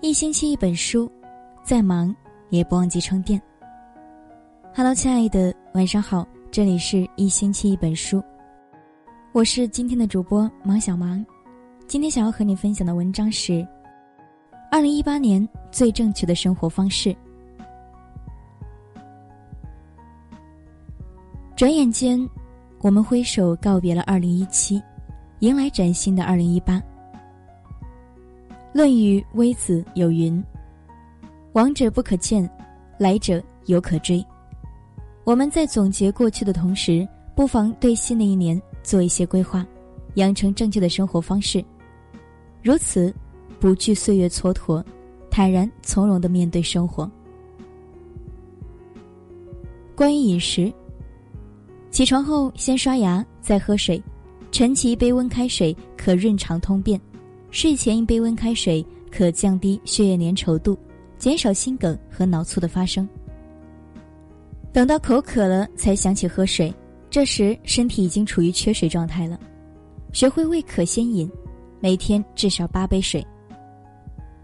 一星期一本书，再忙也不忘记充电。Hello，亲爱的，晚上好，这里是一星期一本书，我是今天的主播芒小芒。今天想要和你分享的文章是：二零一八年最正确的生活方式。转眼间，我们挥手告别了二零一七，迎来崭新的二零一八。《论语·微子》有云：“往者不可谏，来者犹可追。”我们在总结过去的同时，不妨对新的一年做一些规划，养成正确的生活方式。如此，不惧岁月蹉跎，坦然从容的面对生活。关于饮食，起床后先刷牙，再喝水，晨起一杯温开水可润肠通便。睡前一杯温开水可降低血液粘稠度，减少心梗和脑卒的发生。等到口渴了才想起喝水，这时身体已经处于缺水状态了。学会未渴先饮，每天至少八杯水。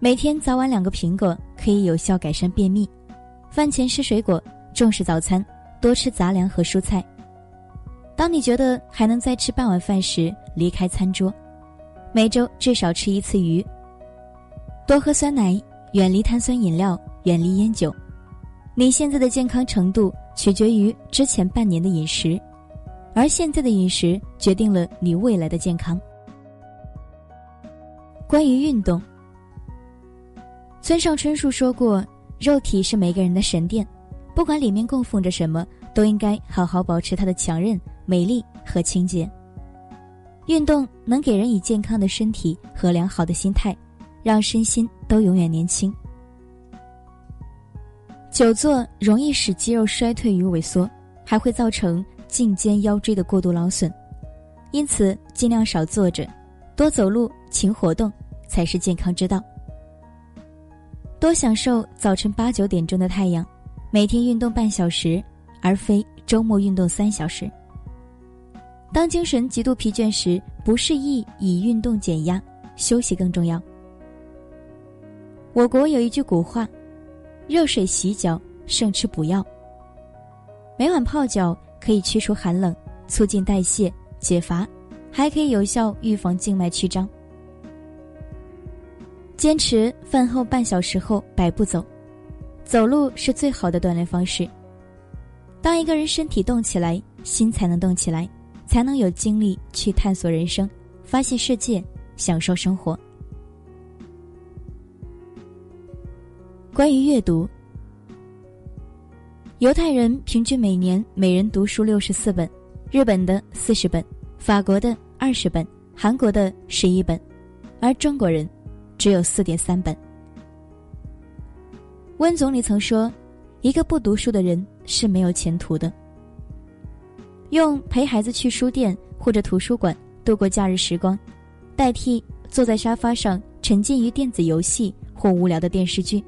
每天早晚两个苹果可以有效改善便秘。饭前吃水果，重视早餐，多吃杂粮和蔬菜。当你觉得还能再吃半碗饭时，离开餐桌。每周至少吃一次鱼。多喝酸奶，远离碳酸饮料，远离烟酒。你现在的健康程度取决于之前半年的饮食，而现在的饮食决定了你未来的健康。关于运动，村上春树说过：“肉体是每个人的神殿，不管里面供奉着什么，都应该好好保持它的强韧、美丽和清洁。”运动能给人以健康的身体和良好的心态，让身心都永远年轻。久坐容易使肌肉衰退与萎缩，还会造成颈肩腰椎的过度劳损，因此尽量少坐着，多走路勤活动才是健康之道。多享受早晨八九点钟的太阳，每天运动半小时，而非周末运动三小时。当精神极度疲倦时，不适宜以运动减压，休息更重要。我国有一句古话：“热水洗脚胜吃补药。”每晚泡脚可以驱除寒冷，促进代谢、解乏，还可以有效预防静脉曲张。坚持饭后半小时后百步走，走路是最好的锻炼方式。当一个人身体动起来，心才能动起来。才能有精力去探索人生，发现世界，享受生活。关于阅读，犹太人平均每年每人读书六十四本，日本的四十本，法国的二十本，韩国的十一本，而中国人只有四点三本。温总理曾说：“一个不读书的人是没有前途的。”用陪孩子去书店或者图书馆度过假日时光，代替坐在沙发上沉浸于电子游戏或无聊的电视剧。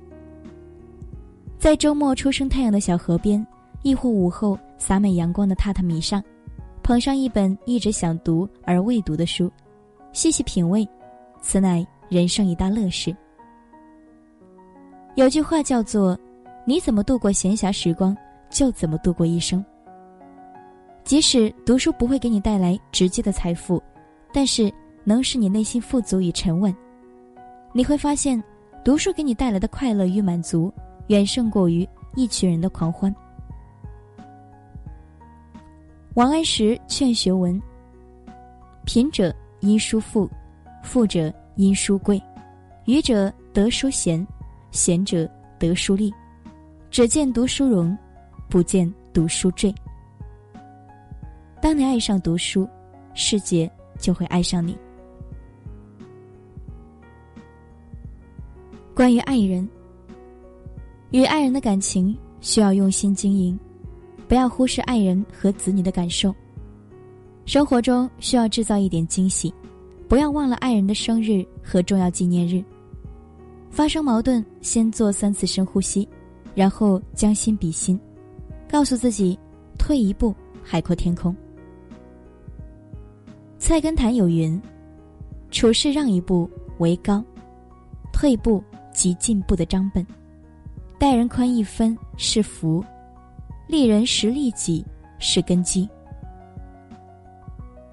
在周末初升太阳的小河边，亦或午后洒满阳光的榻榻米上，捧上一本一直想读而未读的书，细细品味，此乃人生一大乐事。有句话叫做：“你怎么度过闲暇时光，就怎么度过一生。”即使读书不会给你带来直接的财富，但是能使你内心富足与沉稳。你会发现，读书给你带来的快乐与满足，远胜过于一群人的狂欢。王安石劝学文：贫者因书富，富者因书贵，愚者得书贤，贤者得书利，只见读书荣，不见读书坠。当你爱上读书，世界就会爱上你。关于爱人，与爱人的感情需要用心经营，不要忽视爱人和子女的感受。生活中需要制造一点惊喜，不要忘了爱人的生日和重要纪念日。发生矛盾，先做三次深呼吸，然后将心比心，告诉自己：退一步，海阔天空。菜根谭有云：“处事让一步为高，退步即进步的章本。待人宽一分是福，利人实利己是根基。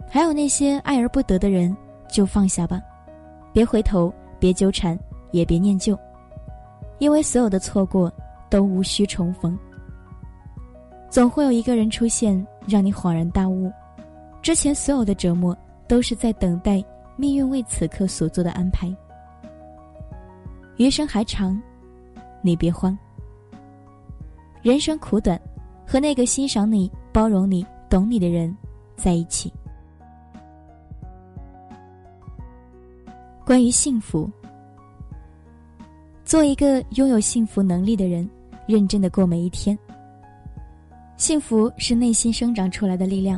还有那些爱而不得的人，就放下吧，别回头，别纠缠，也别念旧，因为所有的错过都无需重逢。总会有一个人出现，让你恍然大悟，之前所有的折磨都是在等待命运为此刻所做的安排。余生还长，你别慌。人生苦短，和那个欣赏你、包容你、懂你的人在一起。关于幸福，做一个拥有幸福能力的人，认真的过每一天。幸福是内心生长出来的力量，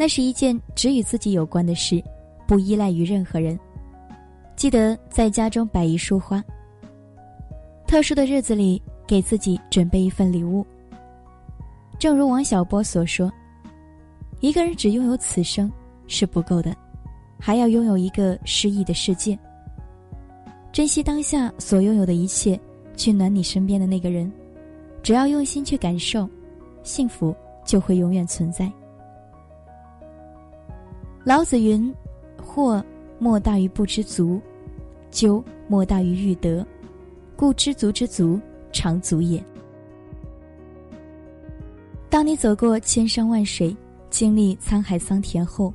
那是一件只与自己有关的事，不依赖于任何人。记得在家中摆一束花。特殊的日子里，给自己准备一份礼物。正如王小波所说：“一个人只拥有此生是不够的。”还要拥有一个诗意的世界。珍惜当下所拥有的一切，去暖你身边的那个人。只要用心去感受，幸福就会永远存在。老子云：“祸莫大于不知足，咎莫大于欲得，故知足之足，常足也。”当你走过千山万水，经历沧海桑田后，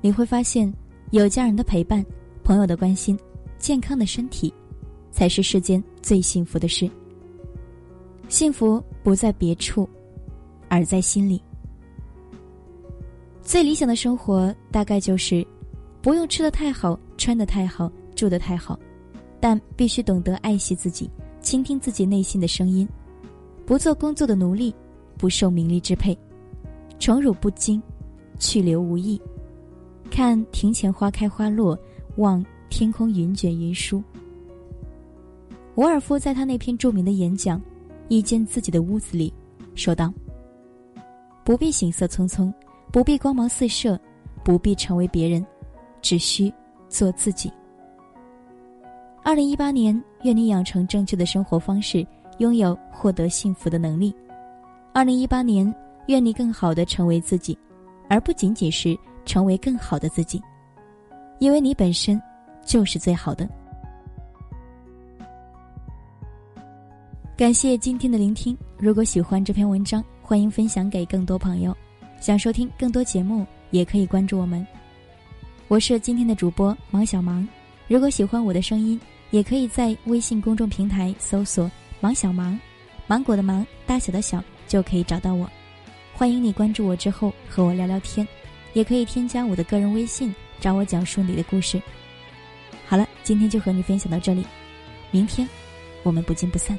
你会发现。有家人的陪伴，朋友的关心，健康的身体，才是世间最幸福的事。幸福不在别处，而在心里。最理想的生活大概就是，不用吃的太好，穿的太好，住的太好，但必须懂得爱惜自己，倾听自己内心的声音，不做工作的奴隶，不受名利支配，宠辱不惊，去留无意。看庭前花开花落，望天空云卷云舒。伍尔夫在他那篇著名的演讲《一间自己的屋子里》说道：“不必行色匆匆，不必光芒四射，不必成为别人，只需做自己。”二零一八年，愿你养成正确的生活方式，拥有获得幸福的能力。二零一八年，愿你更好的成为自己，而不仅仅是。成为更好的自己，因为你本身就是最好的。感谢今天的聆听。如果喜欢这篇文章，欢迎分享给更多朋友。想收听更多节目，也可以关注我们。我是今天的主播芒小芒。如果喜欢我的声音，也可以在微信公众平台搜索“芒小芒”，芒果的芒，大小的小，就可以找到我。欢迎你关注我之后和我聊聊天。也可以添加我的个人微信，找我讲述你的故事。好了，今天就和你分享到这里，明天我们不见不散。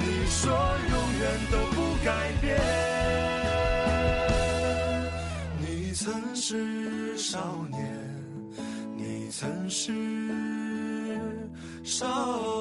你说永远都不改变。你曾是少年，你曾是少。